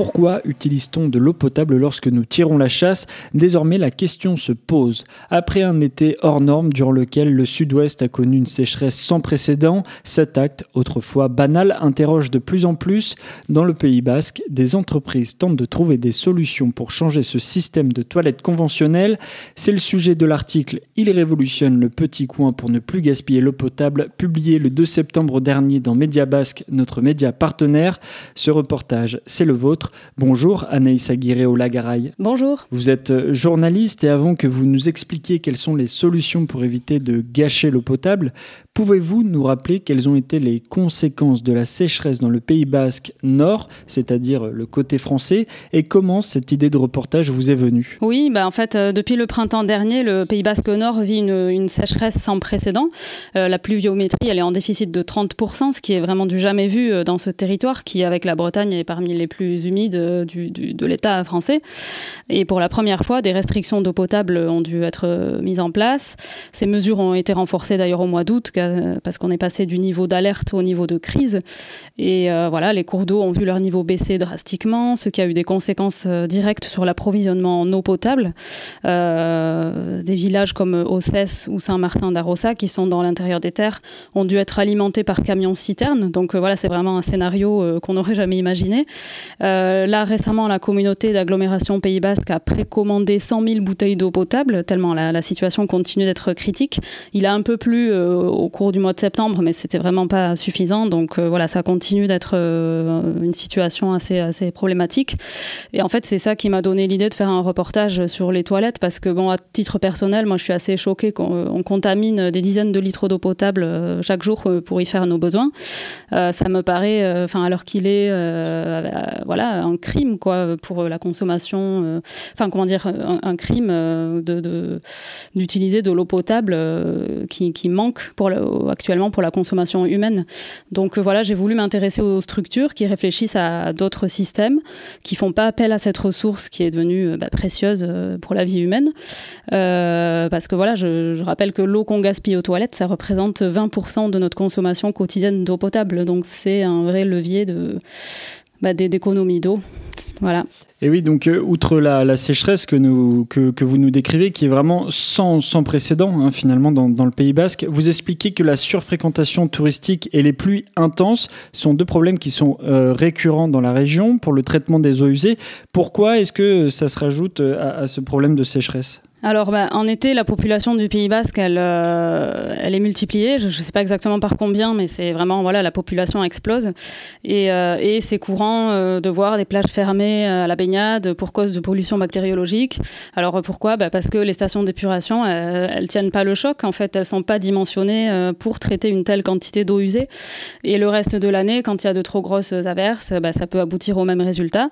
Pourquoi utilise-t-on de l'eau potable lorsque nous tirons la chasse? Désormais, la question se pose. Après un été hors norme durant lequel le sud-ouest a connu une sécheresse sans précédent, cet acte, autrefois banal, interroge de plus en plus. Dans le Pays basque, des entreprises tentent de trouver des solutions pour changer ce système de toilettes conventionnelles. C'est le sujet de l'article Il révolutionne le petit coin pour ne plus gaspiller l'eau potable, publié le 2 septembre dernier dans Média Basque, notre média partenaire. Ce reportage, c'est le vôtre. Bonjour Anaïs Aguirre au Lagaraï. Bonjour. Vous êtes euh, journaliste et avant que vous nous expliquiez quelles sont les solutions pour éviter de gâcher l'eau potable, Pouvez-vous nous rappeler quelles ont été les conséquences de la sécheresse dans le Pays basque nord, c'est-à-dire le côté français, et comment cette idée de reportage vous est venue? Oui, bah en fait, euh, depuis le printemps dernier, le Pays basque nord vit une, sécheresse sans précédent. Euh, la pluviométrie, elle est en déficit de 30%, ce qui est vraiment du jamais vu euh, dans ce territoire qui, avec la Bretagne, est parmi les plus humides du, de l'État français. Et pour la première fois, des restrictions d'eau potable ont dû être mises en place. Ces mesures ont été renforcées d'ailleurs au mois d'août euh, parce qu'on est passé du niveau d'alerte au niveau de crise. Et euh, voilà, les cours d'eau ont vu leur niveau baisser drastiquement, ce qui a eu des conséquences euh, directes sur l'approvisionnement en eau potable. des villages comme Ossès ou Saint-Martin d'Arossa, qui sont dans l'intérieur des terres, ont dû être alimentés par camions-citernes. Donc voilà, c'est vraiment un scénario qu'on n'aurait jamais imaginé. là, récemment, la communauté d'agglomération Pays Basque a précommandé 100 000 bouteilles d'eau potable, tellement la, la, situation continue d'être critique. Il a un peu plu au cours du mois de septembre, mais c'était vraiment pas suffisant. Donc euh, voilà, ça continue d'être euh, une situation assez, assez problématique. Et en fait, c'est ça qui m'a donné l'idée de faire un reportage sur les toilettes, parce que bon, à titre personnel, moi, je suis assez choquée qu'on contamine des dizaines de litres d'eau potable euh, chaque jour pour y faire nos besoins. ça me paraît, enfin, alors qu'il est, voilà, un crime quoi pour la consommation. Enfin, comment dire, un, crime de d'utiliser de, l'eau potable qui, qui manque pour actuellement pour la consommation humaine. Donc euh, voilà, j'ai voulu m'intéresser aux structures qui réfléchissent à d'autres systèmes, qui font pas appel à cette ressource qui est devenue euh, bah, précieuse euh, pour la vie humaine. parce que voilà, je, rappelle que l'eau qu'on gaspille aux toilettes, ça représente 20% de notre consommation quotidienne d'eau potable. Donc c'est un vrai levier de bah, d'économie d'eau. Voilà. Et oui, donc euh, outre la, sécheresse que, vous nous décrivez, qui est vraiment sans, précédent hein, finalement dans, le Pays basque, vous expliquez que la surfréquentation touristique et les pluies intenses sont deux problèmes qui sont euh, récurrents dans la région pour le traitement des eaux usées. Pourquoi est-ce que ça se rajoute euh, à ce problème de sécheresse? Alors, bah, en été, la population du Pays Basque, elle, euh, elle est multipliée. Je ne sais pas exactement par combien, mais c'est vraiment, voilà, la population explose. Et, euh, et c'est courant euh, de voir des plages fermées à la baignade pour cause de pollution bactériologique. Alors, pourquoi? Bah, Parce que les stations d'épuration, elles, tiennent pas le choc. En fait, elles sont pas dimensionnées pour traiter une telle quantité d'eau usée. Et le reste de l'année, quand il y a de trop grosses averses, bah, ça peut aboutir au même résultat.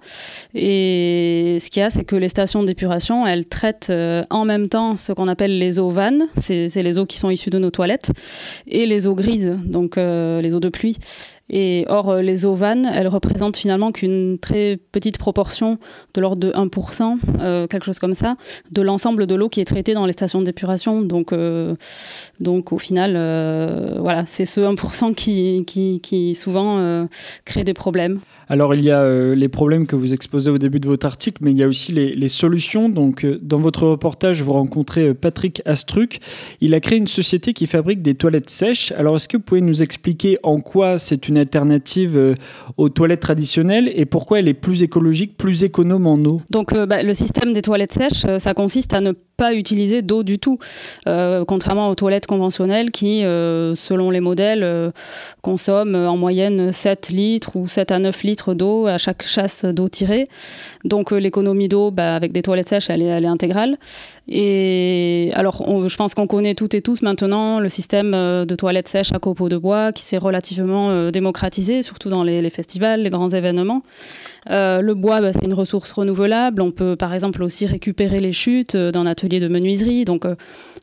Et ce qu'il y a, c'est que les stations d'épuration, elles traitent en en même temps ce qu'on appelle les eaux vannes, c'est les eaux qui sont issues de nos toilettes, et les eaux grises, donc euh, les eaux de pluie. Et or, euh, les eaux vannes, elles représentent finalement qu'une très petite proportion, de l'ordre de 1%, euh, quelque chose comme ça, de l'ensemble de l'eau qui est traitée dans les stations d'épuration. Donc, donc au final, voilà, c'est ce 1% qui, qui, qui souvent crée des problèmes. Alors il y a euh, les problèmes que vous exposez au début de votre article, mais il y a aussi les, solutions. Donc euh, dans votre reportage, vous rencontrez euh, Patrick Astruc. Il a créé une société qui fabrique des toilettes sèches. Alors est-ce que vous pouvez nous expliquer en quoi c'est une alternative aux toilettes traditionnelles et pourquoi elle est plus écologique, plus économe en eau? Donc bah, le système des toilettes sèches, ça consiste à ne pas utiliser d'eau du tout, contrairement aux toilettes conventionnelles qui, selon les modèles, consomment en moyenne 7 litres ou 7 à 9 litres d'eau à chaque chasse d'eau tirée. Donc euh, l'économie d'eau, bah, avec des toilettes sèches, elle est, intégrale. Et alors, je pense qu'on connaît toutes et tous maintenant le système euh, de toilettes sèches à copeaux de bois qui s'est relativement euh, surtout dans les, festivals, les grands événements. Le bois, bah, c'est une ressource renouvelable. On peut par exemple aussi récupérer les chutes d'un atelier de menuiserie. Donc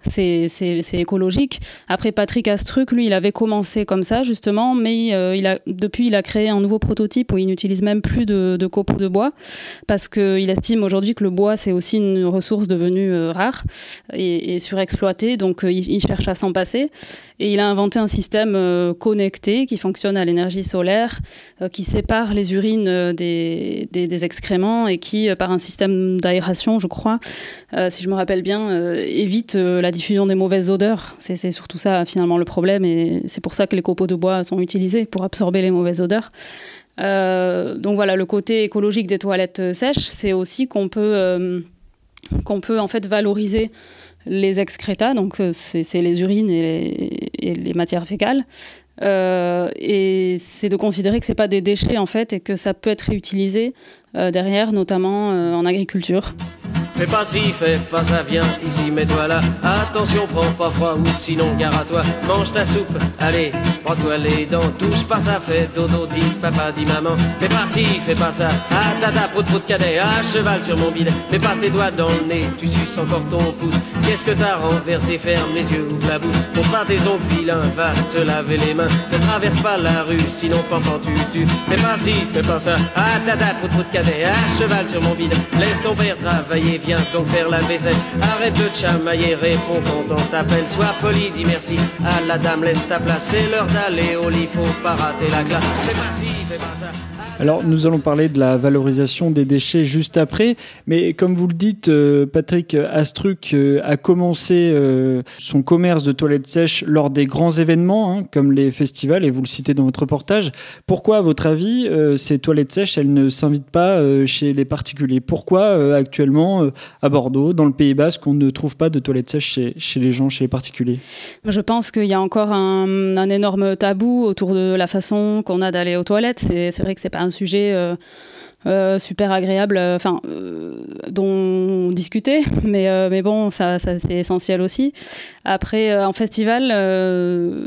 c'est écologique. Après, Patrick Astruc, lui, il avait commencé comme ça, justement, mais il a, depuis, il a créé un nouveau prototype où il n'utilise même plus de, copeaux de bois parce qu'il estime aujourd'hui que le bois, c'est aussi une ressource devenue rare et, et surexploitée. Donc, il, cherche à s'en passer. Et il a inventé un système euh, connecté qui fonctionne à l'énergie solaire, euh, qui sépare les urines euh, des, excréments et qui, par un système d'aération, je crois, si je me rappelle bien, évite la diffusion des mauvaises odeurs. C'est surtout ça finalement le problème et c'est pour ça que les copeaux de bois sont utilisés pour absorber les mauvaises odeurs. donc voilà, le côté écologique des toilettes sèches, c'est aussi qu'on peut, qu'on peut en fait valoriser les excréta, donc euh, c'est les urines et les, matières fécales. Euh, et c'est de considérer que c'est pas des déchets en fait et que ça peut être réutilisé euh, derrière, notamment en agriculture. Fais pas ci, fais pas ça, viens ici, mets-toi là. Attention, prends pas froid ou sinon gare à toi. Mange ta soupe, allez, brosse-toi les dents. Touche pas ça, fais dodo, dit papa, dit maman. Fais pas ci, fais pas ça. Ah tata, prout prout cadet, à cheval sur mon bidet. Mets pas tes doigts dans le nez, tu suces encore ton pouce. Qu'est-ce que t'as renversé, ferme les yeux, ouvre la bouche. Montre pas tes ongles vilains, va te laver les mains. Ne traverse pas la rue, sinon pendant tu tu. Fais pas ci, fais pas ça. Ah tata, prout prout cadet, à cheval sur mon bidet. Laisse ton père travailler viens donc faire la vaisselle. Arrête de chamailler, réponds quand on t'appelle. Sois poli, dis merci à la dame, laisse ta place. C'est l'heure d'aller au lit, faut pas rater la classe. Fais pas ci, fais pas ça. Alors, nous allons parler de la valorisation des déchets juste après, mais comme vous le dites, euh, Patrick Astruc euh, a commencé euh, son commerce de toilettes sèches lors des grands événements, hein, comme les festivals, et vous le citez dans votre reportage. Pourquoi, à votre avis, ces toilettes sèches, elles ne s'invitent pas chez les particuliers? Pourquoi, actuellement, à Bordeaux, dans le Pays Basque, on ne trouve pas de toilettes sèches chez, les gens, chez les particuliers? Je pense qu'il y a encore un, un, énorme tabou autour de la façon qu'on a d'aller aux toilettes. C'est vrai que c'est pas un sujet euh, euh, super agréable, euh, enfin, dont discuter, mais, mais bon, ça, c'est essentiel aussi. Après, en festival,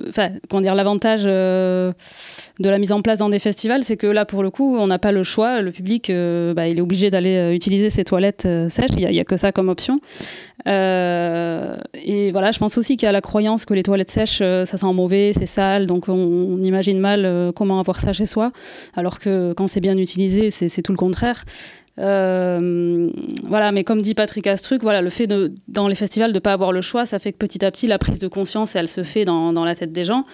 enfin, comment dire, l'avantage de la mise en place dans des festivals, c'est que là, pour le coup, on n'a pas le choix. Le public, bah, il est obligé d'aller utiliser ses toilettes sèches. Il n'y a, que ça comme option. Euh, et voilà, je pense aussi qu'il y a la croyance que les toilettes sèches, euh, ça sent mauvais, c'est sale, donc on, imagine mal euh, comment avoir ça chez soi, alors que quand c'est bien utilisé, c'est tout le contraire. Euh, voilà, mais comme dit Patrick Astruc, voilà, le fait de, dans les festivals de ne pas avoir le choix, ça fait que petit à petit, la prise de conscience, elle se fait dans, dans la tête des gens,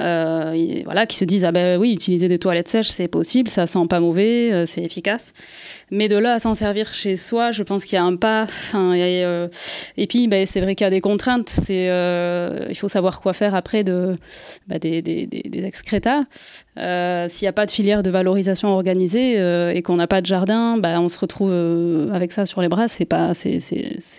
euh, voilà, qui se disent ah ben oui, utiliser des toilettes sèches, c'est possible, ça sent pas mauvais, euh, c'est efficace. Mais de là à s'en servir chez soi, je pense qu'il y a un pas. et puis, ben, c'est vrai qu'il y a des contraintes. C'est, il faut savoir quoi faire après de, bah, des, des, des, excrétas. S'il n'y a pas de filière de valorisation organisée et qu'on n'a pas de jardin, bah, on se retrouve euh, avec ça sur les bras, c'est pas, c'est,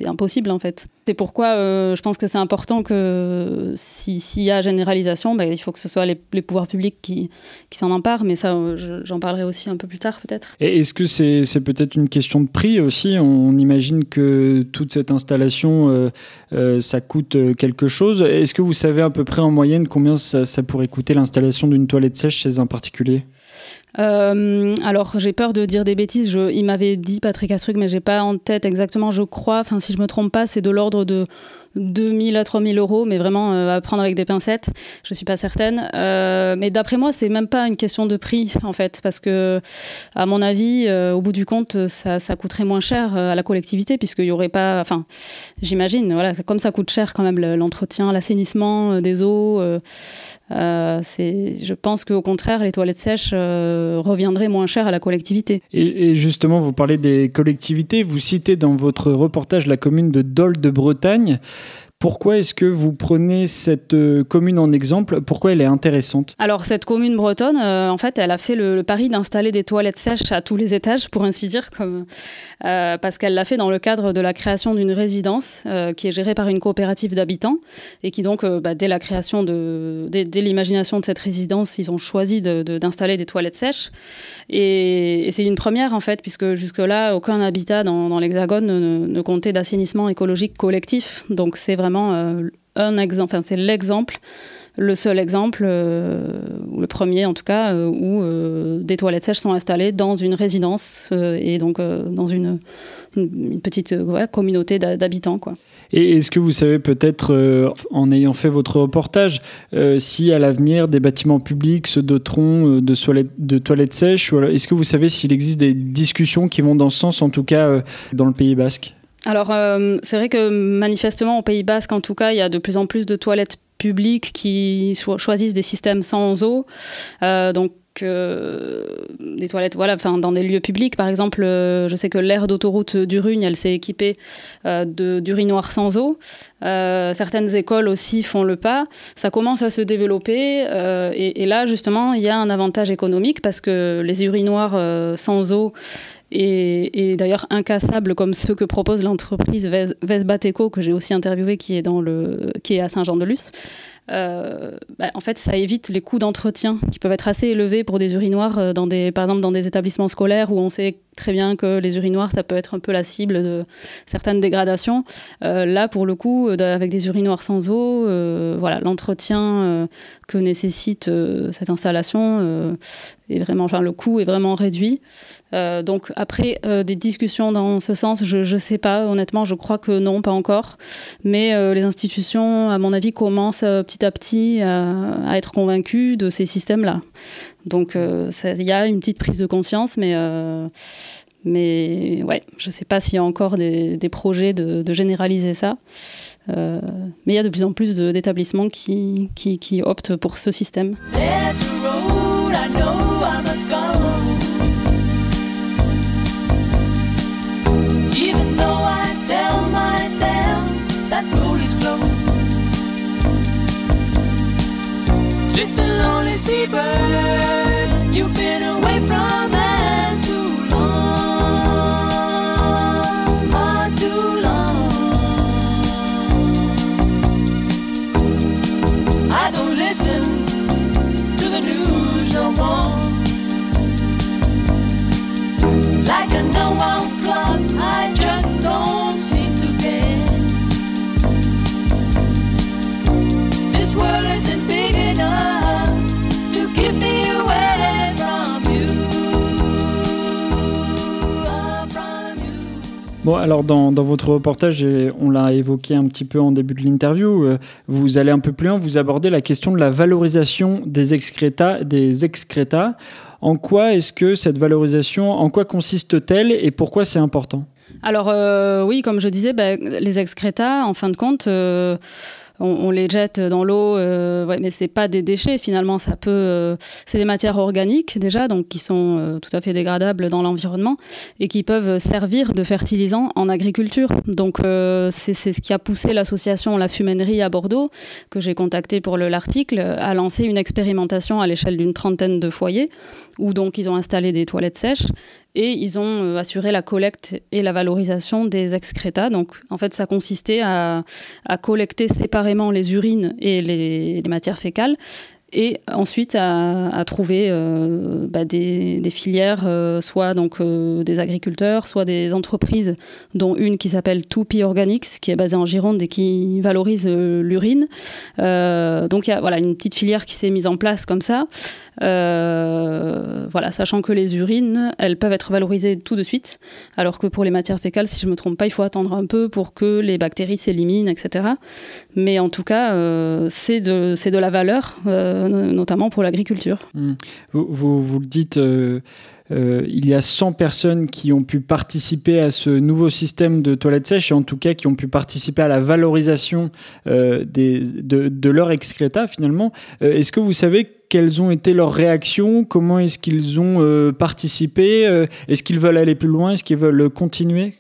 impossible en fait. C'est pourquoi euh, je pense que c'est important que s'il y a généralisation, bah, il faut que ce soit les, pouvoirs publics qui, qui s'en emparent, mais ça, j'en parlerai aussi un peu plus tard peut-être. Est-ce que c'est, peut-être une question de prix aussi? On imagine que toute cette installation, euh, ça coûte quelque chose. Est-ce que vous savez à peu près en moyenne combien ça pourrait coûter l'installation d'une toilette sèche? Chez particulier euh, alors, j'ai peur de dire des bêtises. Il m'avait dit Patrick Astruc, mais j'ai pas en tête exactement. Je crois, enfin, si je me trompe pas, c'est de l'ordre de 2000 à 3000 euros, mais vraiment euh, à prendre avec des pincettes. Je suis pas certaine. Euh, mais d'après moi, c'est même pas une question de prix, en fait, parce que, à mon avis, au bout du compte, ça, ça coûterait moins cher à la collectivité, puisqu'il y aurait pas. Enfin, j'imagine, voilà, comme ça coûte cher quand même l'entretien, l'assainissement des eaux. C'est, je pense qu'au contraire, les toilettes sèches reviendraient moins cher à la collectivité. Et, et, justement, vous parlez des collectivités. Vous citez dans votre reportage la commune de Dole de Bretagne. Pourquoi est-ce que vous prenez cette euh, commune en exemple? Pourquoi elle est intéressante? Alors cette commune bretonne, euh, en fait, elle a fait le, pari d'installer des toilettes sèches à tous les étages, pour ainsi dire, comme, euh, parce qu'elle l'a fait dans le cadre de la création d'une résidence qui est gérée par une coopérative d'habitants et qui donc, bah, dès la création de, dès, l'imagination de cette résidence, ils ont choisi d'installer des toilettes sèches. Et, c'est une première en fait, puisque jusque-là, aucun habitat dans, l'Hexagone ne, ne comptait d'assainissement écologique collectif. Donc c'est vraiment euh, un exemple, c'est l'exemple le seul exemple, ou le premier en tout cas, où des toilettes sèches sont installées dans une résidence et donc dans une, petite communauté d'habitants. Et est-ce que vous savez peut-être, euh, en ayant fait votre reportage, euh, si à l'avenir des bâtiments publics se doteront euh, de, toilettes, de toilettes sèches Est-ce que vous savez s'il existe des discussions qui vont dans ce sens, en tout cas dans le Pays basque? Alors, c'est vrai que manifestement, au Pays Basque, en tout cas, il y a de plus en plus de toilettes publiques qui choisissent des systèmes sans eau. donc, des toilettes, voilà, enfin dans des lieux publics, par exemple, euh, je sais que l'aire d'autoroute d'Urugne, elle s'est équipée euh, d'urinoirs sans eau. Euh, certaines écoles aussi font le pas. Ça commence à se développer et, là justement, il y a un avantage économique parce que les urinoirs sans eau et, d'ailleurs incassables comme ceux que propose l'entreprise Vesbateco que j'ai aussi interviewé qui est dans le qui est à Saint-Jean-de-Luz. Euh, bah, en fait, ça évite les coûts d'entretien qui peuvent être assez élevés pour des urinoirs, euh, par exemple dans des établissements scolaires où on sait très bien que les urinoirs, ça peut être un peu la cible de certaines dégradations. Euh, là, pour le coup, avec des urinoirs sans eau, voilà, l'entretien que nécessite cette installation est vraiment, enfin, le coût est vraiment réduit. donc après, des discussions dans ce sens, je ne sais pas, honnêtement, je crois que non, pas encore. Mais les institutions, à mon avis, commencent petit à petit à, être convaincu de ces systèmes-là. Donc euh, il y a une petite prise de conscience, mais, euh, mais ouais, je ne sais pas s'il y a encore des, projets de, généraliser ça. Euh, mais il y a de plus en plus d'établissements qui, qui, optent pour ce système. deeper Bon, alors dans, votre reportage, on l'a évoqué un petit peu en début de l'interview, euh, vous allez un peu plus loin, vous abordez la question de la valorisation des excréta. Des excréta. En quoi est-ce que cette valorisation, en quoi consiste-t-elle et pourquoi c'est important? Alors euh, oui, comme je disais, ben, les excréta, en fin de compte... Euh, on, les jette dans l'eau, euh, ouais, mais pas des déchets finalement. Ça peut, euh, c'est des matières organiques déjà, donc qui sont euh, tout à fait dégradables dans l'environnement et qui peuvent servir de fertilisant en agriculture. Donc c'est ce qui a poussé l'association La Fumainerie à Bordeaux, que j'ai contacté pour l'article, à lancer une expérimentation à l'échelle d'une trentaine de foyers où donc ils ont installé des toilettes sèches et ils ont euh, assuré la collecte et la valorisation des excréta. Donc en fait, ça consistait à, collecter séparément les urines et les matières fécales et ensuite à, trouver euh, bah, des, filières, euh, soit donc euh, des agriculteurs, soit des entreprises, dont une qui s'appelle Toupi Organics, qui est basée en Gironde et qui valorise l'urine. donc il y a voilà, une petite filière qui s'est mise en place comme ça. Voilà, sachant que les urines, elles peuvent être valorisées tout de suite, alors que pour les matières fécales, si je ne me trompe pas, il faut attendre un peu pour que les bactéries s'éliminent, etc. Mais en tout cas, c'est de, de la valeur notamment pour l'agriculture. Hmm. Vous, vous, le dites, euh, euh, il y a 100 personnes qui ont pu participer à ce nouveau système de toilettes sèches et en tout cas qui ont pu participer à la valorisation euh, des, de, de, leur excréta finalement. est-ce que vous savez quelles ont été leurs réactions Comment est-ce qu'ils ont participé Est-ce qu'ils veulent aller plus loin Est-ce qu'ils veulent continuer?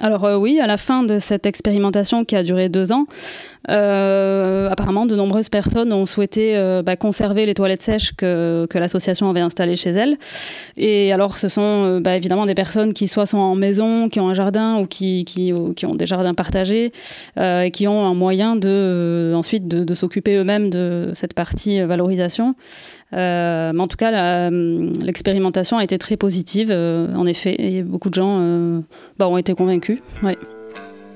Alors euh, oui, à la fin de cette expérimentation qui a duré deux ans, euh, apparemment de nombreuses personnes ont souhaité euh, bah, conserver les toilettes sèches que, l'association avait installées chez elles. Et alors ce sont bah, évidemment des personnes qui soit sont en maison, qui ont un jardin ou qui, qui, ont des jardins partagés et qui ont un moyen de, ensuite de, de s'occuper eux-mêmes de cette partie valorisation. Euh, mais en tout cas, l'expérimentation a été très positive, euh, en effet, et beaucoup de gens euh, bah, ont été convaincus.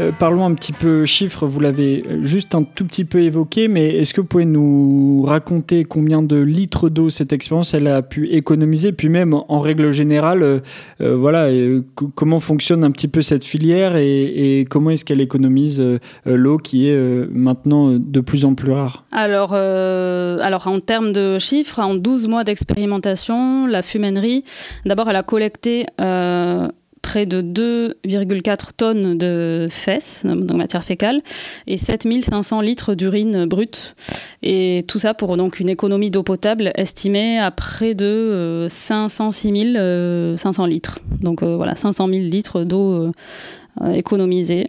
Euh, parlons un petit peu chiffres, vous l'avez juste un tout petit peu évoqué, mais est-ce que vous pouvez nous raconter combien de litres d'eau cette expérience elle a pu économiser, puis même en règle générale, euh, euh, voilà, comment fonctionne un petit peu cette filière et, comment est-ce qu'elle économise l'eau qui est maintenant de plus en plus rare? Alors, alors, en termes de chiffres, en 12 mois d'expérimentation, la fumainerie, d'abord, elle a collecté près de 2,4 tonnes de fesses, donc matière fécale, et 7500 litres d'urine brute. Et tout ça pour donc une économie d'eau potable estimée à près de 506 euh, 500 euh, litres. Donc euh, voilà, 500 000 litres d'eau économisée.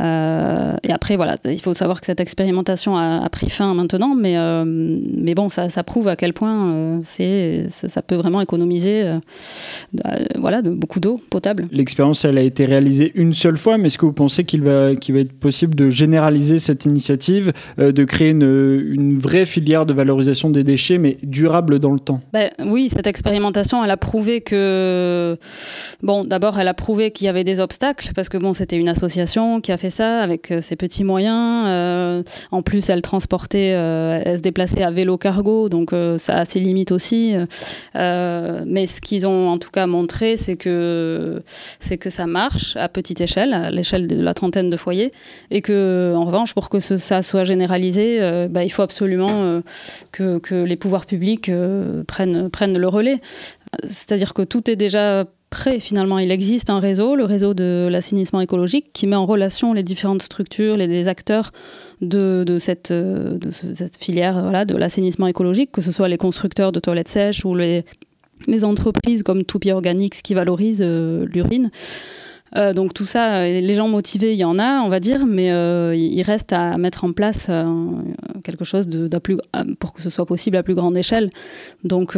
Euh, et après, voilà, il faut savoir que cette expérimentation a, pris fin maintenant, mais, euh, mais bon, ça, ça, prouve à quel point euh, c'est, ça, peut vraiment économiser voilà, de, beaucoup d'eau potable. L'expérience, elle a été réalisée une seule fois, mais est-ce que vous pensez qu'il va, qu'il va être possible de généraliser cette initiative, de créer une, une, vraie filière de valorisation des déchets, mais durable dans le temps? Ben, Oui, cette expérimentation, elle a prouvé que, bon, d'abord, elle a prouvé qu'il y avait des obstacles, parce que bon, c'était une association qui a fait ça avec euh, ses petits moyens. Euh, en plus, elle transportait, euh, elle se déplaçait à vélo cargo, donc ça a ses limites aussi. mais ce qu'ils ont en tout cas montré, c'est que, c'est que ça marche à petite échelle, à l'échelle de la trentaine de foyers, et que en revanche, pour que ça soit généralisé, bah, il faut absolument que, les pouvoirs publics prennent le relais. C'est-à-dire que tout est déjà finalement. Il existe un réseau, le réseau de l'assainissement écologique, qui met en relation les différentes structures, les, les acteurs de, de, cette, filière voilà, de l'assainissement écologique, que ce soit les constructeurs de toilettes sèches ou les, les entreprises comme Toupie Organics qui valorisent euh, l'urine. Euh, donc tout ça, euh, les gens motivés, il y en a, on va dire, mais euh, il reste à mettre en place quelque chose pour que ce soit possible à plus grande échelle. Donc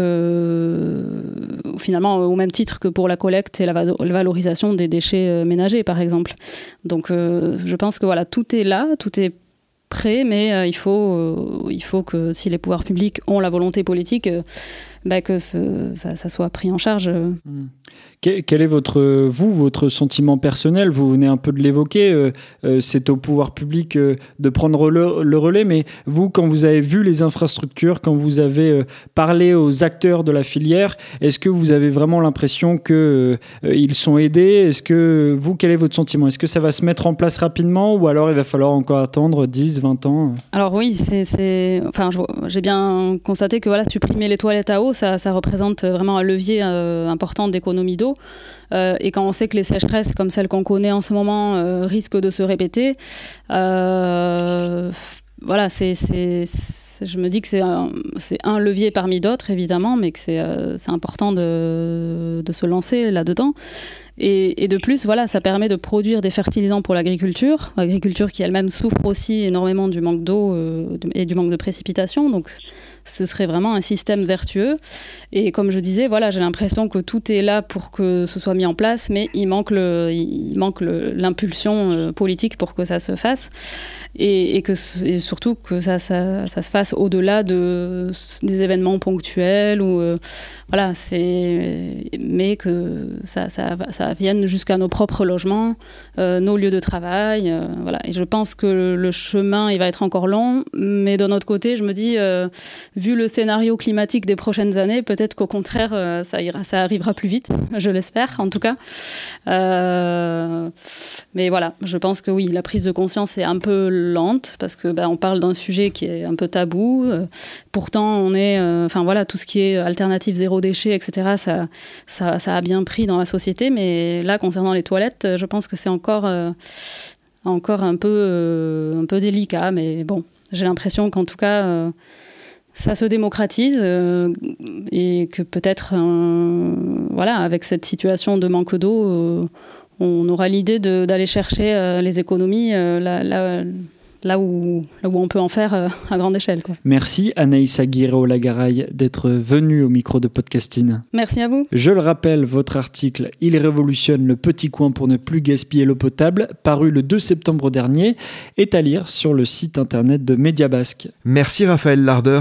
finalement, au même titre que pour la collecte et la, valorisation des déchets ménagers, par exemple. Donc je pense que voilà, tout est là, tout est prêt, mais il, faut, il faut que si les pouvoirs publics ont la volonté politique, bah, que ça, ça, soit pris en charge. Mmh. Quel est votre, vous, votre sentiment personnel? Vous venez un peu de l'évoquer, euh, euh, c'est au pouvoir public euh, de prendre le, relais, mais vous, quand vous avez vu les infrastructures, quand vous avez parlé aux acteurs de la filière, est-ce que vous avez vraiment l'impression qu'ils ils sont aidés? Est-ce que vous, quel est votre sentiment? Est-ce que ça va se mettre en place rapidement ou alors il va falloir encore attendre 10, 20 ans? Alors oui, c'est, enfin, j'ai bien constaté que voilà, supprimer les toilettes à eau, ça, représente vraiment un levier important d'économie d'eau. Euh, et quand on sait que les sécheresses comme celles qu'on connaît en ce moment euh, risquent de se répéter, euh, voilà, c'est, je me dis que c'est un, levier parmi d'autres, évidemment, mais que c'est, important de, se lancer là-dedans. Et, de plus, voilà, ça permet de produire des fertilisants pour l'agriculture, l'agriculture qui elle-même souffre aussi énormément du manque d'eau et du manque de précipitation. Donc ce serait vraiment un système vertueux. Et comme je disais, voilà, j'ai l'impression que tout est là pour que ce soit mis en place, mais il manque il manque l'impulsion euh, politique pour que ça se fasse, et, que et surtout que ça, ça, ça se fasse au-delà de des événements ponctuels ou euh, voilà, c'est mais que ça, ça, ça vienne jusqu'à nos propres logements, euh, nos lieux de travail, voilà. Et je pense que le chemin il va être encore long, mais d'un autre côté, je me dis vu le scénario climatique des prochaines années, peut-être qu'au contraire, euh, ça, ira, ça arrivera plus vite, je l'espère en tout cas. Euh, mais voilà, je pense que oui, la prise de conscience est un peu lente parce que ben, parle d'un sujet qui est un peu tabou. Euh, pourtant, on est, enfin voilà, tout ce qui est alternative zéro déchet, etc. Ça, ça, ça, a bien pris dans la société, mais là, concernant les toilettes, je pense que c'est encore, encore un peu, un peu délicat. Mais bon, j'ai l'impression qu'en tout cas ça se démocratise euh, et que peut-être, voilà, avec cette situation de manque d'eau, euh, on aura l'idée d'aller chercher euh, les économies là, là, là où, là où on peut en faire euh, à grande échelle. Quoi. Merci Anaïs Aguirre-Lagaraille d'être venue au micro de Podcasting. Merci à vous. Je le rappelle, votre article Il révolutionne le petit coin pour ne plus gaspiller l'eau potable, paru le 2 septembre dernier, est à lire sur le site internet de Média Basque. Merci Raphaël Larder.